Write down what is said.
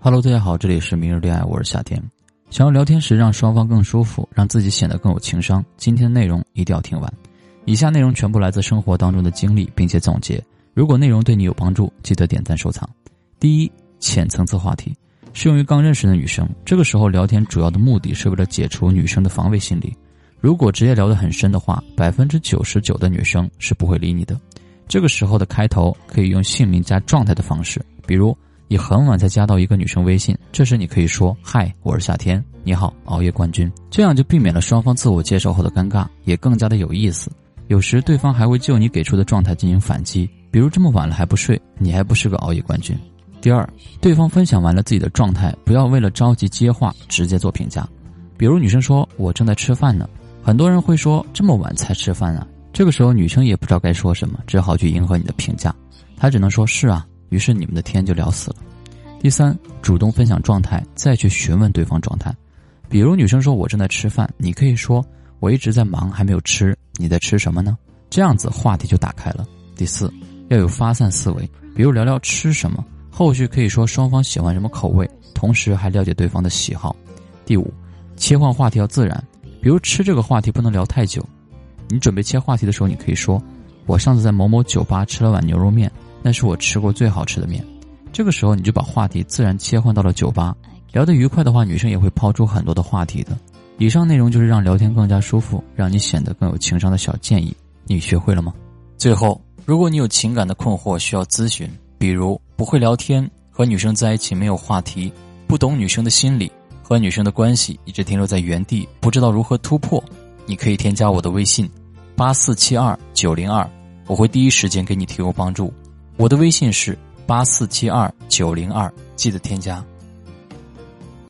Hello，大家好，这里是明日恋爱，我是夏天。想要聊天时让双方更舒服，让自己显得更有情商，今天的内容一定要听完。以下内容全部来自生活当中的经历，并且总结。如果内容对你有帮助，记得点赞收藏。第一，浅层次话题适用于刚认识的女生，这个时候聊天主要的目的是为了解除女生的防卫心理。如果直接聊得很深的话，百分之九十九的女生是不会理你的。这个时候的开头可以用姓名加状态的方式，比如。你很晚才加到一个女生微信，这时你可以说：“嗨，我是夏天，你好，熬夜冠军。”这样就避免了双方自我介绍后的尴尬，也更加的有意思。有时对方还会就你给出的状态进行反击，比如这么晚了还不睡，你还不是个熬夜冠军。第二，对方分享完了自己的状态，不要为了着急接话直接做评价。比如女生说：“我正在吃饭呢。”很多人会说：“这么晚才吃饭啊？”这个时候女生也不知道该说什么，只好去迎合你的评价，她只能说是啊。于是你们的天就聊死了。第三，主动分享状态，再去询问对方状态。比如女生说：“我正在吃饭。”你可以说：“我一直在忙，还没有吃。你在吃什么呢？”这样子话题就打开了。第四，要有发散思维，比如聊聊吃什么，后续可以说双方喜欢什么口味，同时还了解对方的喜好。第五，切换话题要自然，比如吃这个话题不能聊太久。你准备切话题的时候，你可以说：“我上次在某某酒吧吃了碗牛肉面。”那是我吃过最好吃的面，这个时候你就把话题自然切换到了酒吧，聊得愉快的话，女生也会抛出很多的话题的。以上内容就是让聊天更加舒服，让你显得更有情商的小建议，你学会了吗？最后，如果你有情感的困惑需要咨询，比如不会聊天，和女生在一起没有话题，不懂女生的心理，和女生的关系一直停留在原地，不知道如何突破，你可以添加我的微信，八四七二九零二，我会第一时间给你提供帮助。我的微信是八四七二九零二，记得添加。